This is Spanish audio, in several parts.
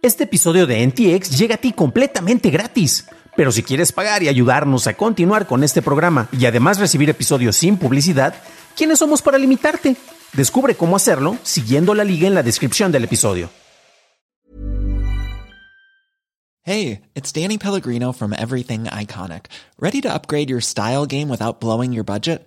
Este episodio de NTX llega a ti completamente gratis. Pero si quieres pagar y ayudarnos a continuar con este programa y además recibir episodios sin publicidad, ¿quiénes somos para limitarte? Descubre cómo hacerlo siguiendo la liga en la descripción del episodio. Hey, it's Danny Pellegrino from Everything Iconic. ¿Ready to upgrade your style game without blowing your budget?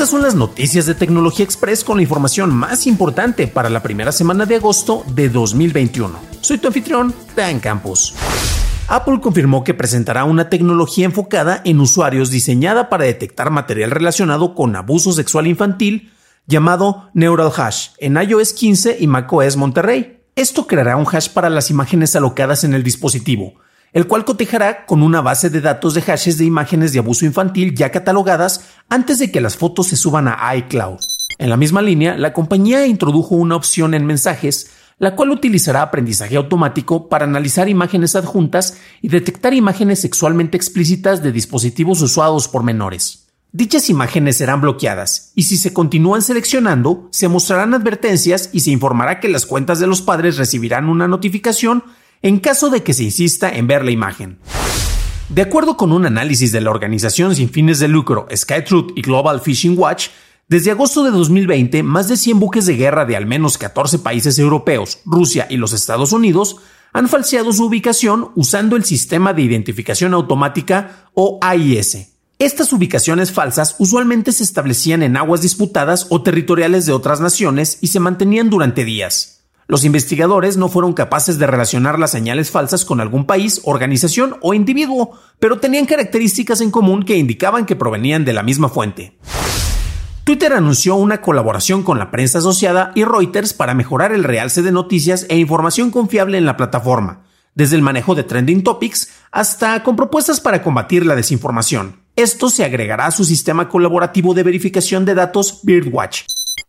Estas son las noticias de Tecnología Express con la información más importante para la primera semana de agosto de 2021. Soy tu anfitrión, Dan Campos. Apple confirmó que presentará una tecnología enfocada en usuarios diseñada para detectar material relacionado con abuso sexual infantil llamado Neural Hash en iOS 15 y macOS Monterrey. Esto creará un hash para las imágenes alocadas en el dispositivo, el cual cotejará con una base de datos de hashes de imágenes de abuso infantil ya catalogadas antes de que las fotos se suban a iCloud. En la misma línea, la compañía introdujo una opción en mensajes, la cual utilizará aprendizaje automático para analizar imágenes adjuntas y detectar imágenes sexualmente explícitas de dispositivos usados por menores. Dichas imágenes serán bloqueadas y si se continúan seleccionando, se mostrarán advertencias y se informará que las cuentas de los padres recibirán una notificación en caso de que se insista en ver la imagen. De acuerdo con un análisis de la organización sin fines de lucro SkyTruth y Global Fishing Watch, desde agosto de 2020, más de 100 buques de guerra de al menos 14 países europeos, Rusia y los Estados Unidos han falseado su ubicación usando el sistema de identificación automática o AIS. Estas ubicaciones falsas usualmente se establecían en aguas disputadas o territoriales de otras naciones y se mantenían durante días. Los investigadores no fueron capaces de relacionar las señales falsas con algún país, organización o individuo, pero tenían características en común que indicaban que provenían de la misma fuente. Twitter anunció una colaboración con la prensa asociada y Reuters para mejorar el realce de noticias e información confiable en la plataforma, desde el manejo de trending topics hasta con propuestas para combatir la desinformación. Esto se agregará a su sistema colaborativo de verificación de datos Birdwatch.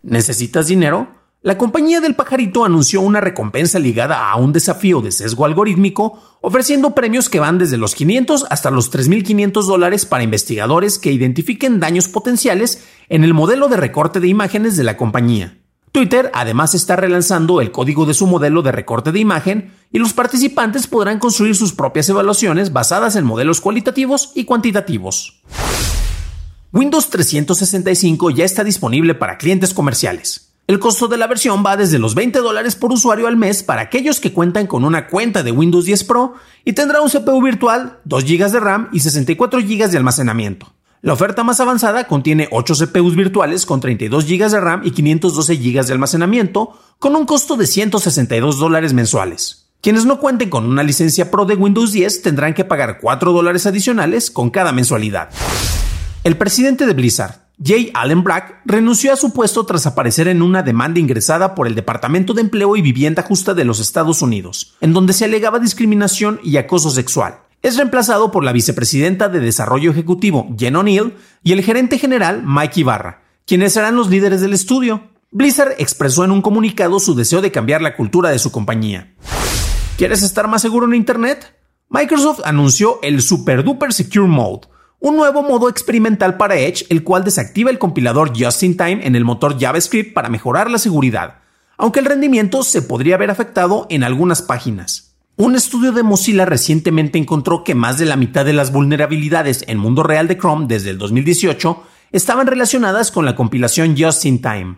¿Necesitas dinero? La compañía del pajarito anunció una recompensa ligada a un desafío de sesgo algorítmico, ofreciendo premios que van desde los 500 hasta los 3.500 dólares para investigadores que identifiquen daños potenciales en el modelo de recorte de imágenes de la compañía. Twitter además está relanzando el código de su modelo de recorte de imagen y los participantes podrán construir sus propias evaluaciones basadas en modelos cualitativos y cuantitativos. Windows 365 ya está disponible para clientes comerciales. El costo de la versión va desde los 20 dólares por usuario al mes para aquellos que cuentan con una cuenta de Windows 10 Pro y tendrá un CPU virtual, 2 GB de RAM y 64 GB de almacenamiento. La oferta más avanzada contiene 8 CPUs virtuales con 32 GB de RAM y 512 GB de almacenamiento, con un costo de 162 dólares mensuales. Quienes no cuenten con una licencia Pro de Windows 10 tendrán que pagar 4 dólares adicionales con cada mensualidad. El presidente de Blizzard, Jay Allen Brack renunció a su puesto tras aparecer en una demanda ingresada por el Departamento de Empleo y Vivienda Justa de los Estados Unidos, en donde se alegaba discriminación y acoso sexual. Es reemplazado por la vicepresidenta de Desarrollo Ejecutivo, Jen O'Neill, y el gerente general, Mike Ibarra, quienes serán los líderes del estudio. Blizzard expresó en un comunicado su deseo de cambiar la cultura de su compañía. ¿Quieres estar más seguro en Internet? Microsoft anunció el Super Duper Secure Mode, un nuevo modo experimental para Edge, el cual desactiva el compilador Just in Time en el motor JavaScript para mejorar la seguridad, aunque el rendimiento se podría ver afectado en algunas páginas. Un estudio de Mozilla recientemente encontró que más de la mitad de las vulnerabilidades en mundo real de Chrome desde el 2018 estaban relacionadas con la compilación Just in Time.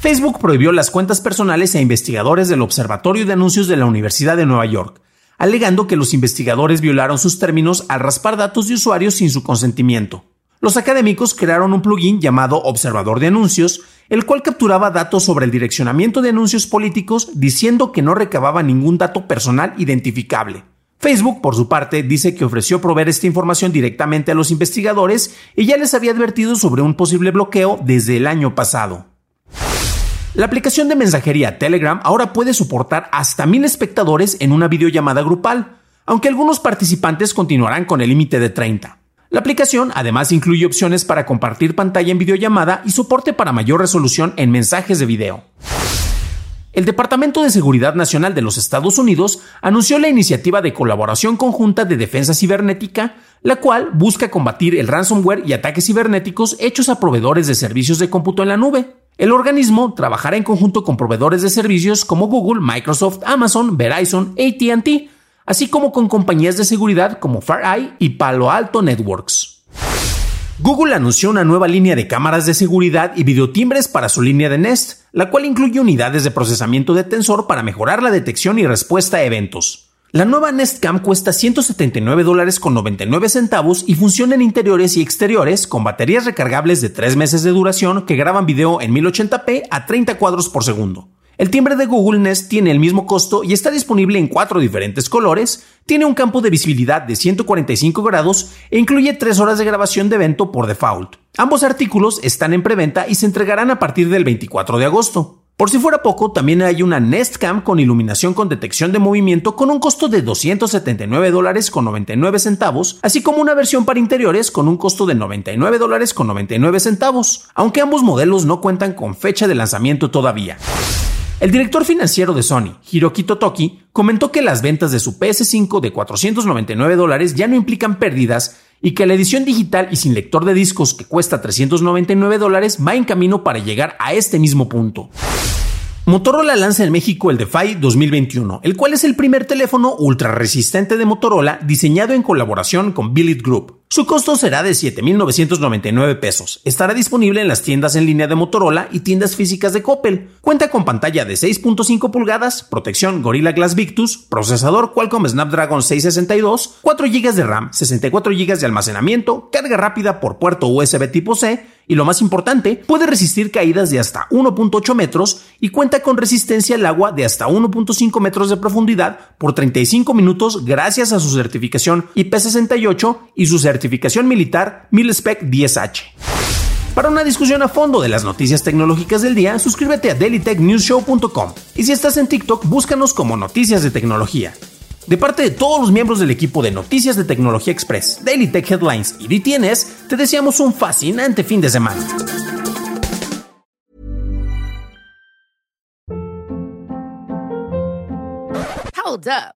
Facebook prohibió las cuentas personales a investigadores del Observatorio de Anuncios de la Universidad de Nueva York, alegando que los investigadores violaron sus términos al raspar datos de usuarios sin su consentimiento. Los académicos crearon un plugin llamado Observador de Anuncios, el cual capturaba datos sobre el direccionamiento de anuncios políticos diciendo que no recababa ningún dato personal identificable. Facebook, por su parte, dice que ofreció proveer esta información directamente a los investigadores y ya les había advertido sobre un posible bloqueo desde el año pasado. La aplicación de mensajería Telegram ahora puede soportar hasta mil espectadores en una videollamada grupal, aunque algunos participantes continuarán con el límite de 30. La aplicación además incluye opciones para compartir pantalla en videollamada y soporte para mayor resolución en mensajes de video. El Departamento de Seguridad Nacional de los Estados Unidos anunció la iniciativa de colaboración conjunta de defensa cibernética, la cual busca combatir el ransomware y ataques cibernéticos hechos a proveedores de servicios de cómputo en la nube. El organismo trabajará en conjunto con proveedores de servicios como Google, Microsoft, Amazon, Verizon, ATT, así como con compañías de seguridad como FireEye y Palo Alto Networks. Google anunció una nueva línea de cámaras de seguridad y videotimbres para su línea de Nest, la cual incluye unidades de procesamiento de tensor para mejorar la detección y respuesta a eventos. La nueva Nest Cam cuesta 179 dólares con 99 centavos y funciona en interiores y exteriores con baterías recargables de 3 meses de duración que graban video en 1080p a 30 cuadros por segundo. El timbre de Google Nest tiene el mismo costo y está disponible en cuatro diferentes colores, tiene un campo de visibilidad de 145 grados e incluye 3 horas de grabación de evento por default. Ambos artículos están en preventa y se entregarán a partir del 24 de agosto. Por si fuera poco, también hay una Nest Cam con iluminación con detección de movimiento con un costo de 279 dólares con 99 centavos, así como una versión para interiores con un costo de 99 dólares con 99 centavos, aunque ambos modelos no cuentan con fecha de lanzamiento todavía. El director financiero de Sony, Hiroki Totoki, comentó que las ventas de su PS5 de 499 dólares ya no implican pérdidas y que la edición digital y sin lector de discos que cuesta 399 dólares va en camino para llegar a este mismo punto. Motorola lanza en México el DeFi 2021, el cual es el primer teléfono ultra resistente de Motorola diseñado en colaboración con Billet Group. Su costo será de 7.999 pesos. Estará disponible en las tiendas en línea de Motorola y tiendas físicas de Coppel. Cuenta con pantalla de 6.5 pulgadas, protección Gorilla Glass Victus, procesador Qualcomm Snapdragon 662, 4 GB de RAM, 64 GB de almacenamiento, carga rápida por puerto USB tipo C y lo más importante, puede resistir caídas de hasta 1.8 metros y cuenta con resistencia al agua de hasta 1.5 metros de profundidad por 35 minutos gracias a su certificación IP68 y su certificación certificación militar Milspec 10H. Para una discusión a fondo de las noticias tecnológicas del día, suscríbete a dailytechnewsshow.com y si estás en TikTok, búscanos como Noticias de Tecnología. De parte de todos los miembros del equipo de Noticias de Tecnología Express, Daily Tech Headlines y DTNS, te deseamos un fascinante fin de semana. Hold up.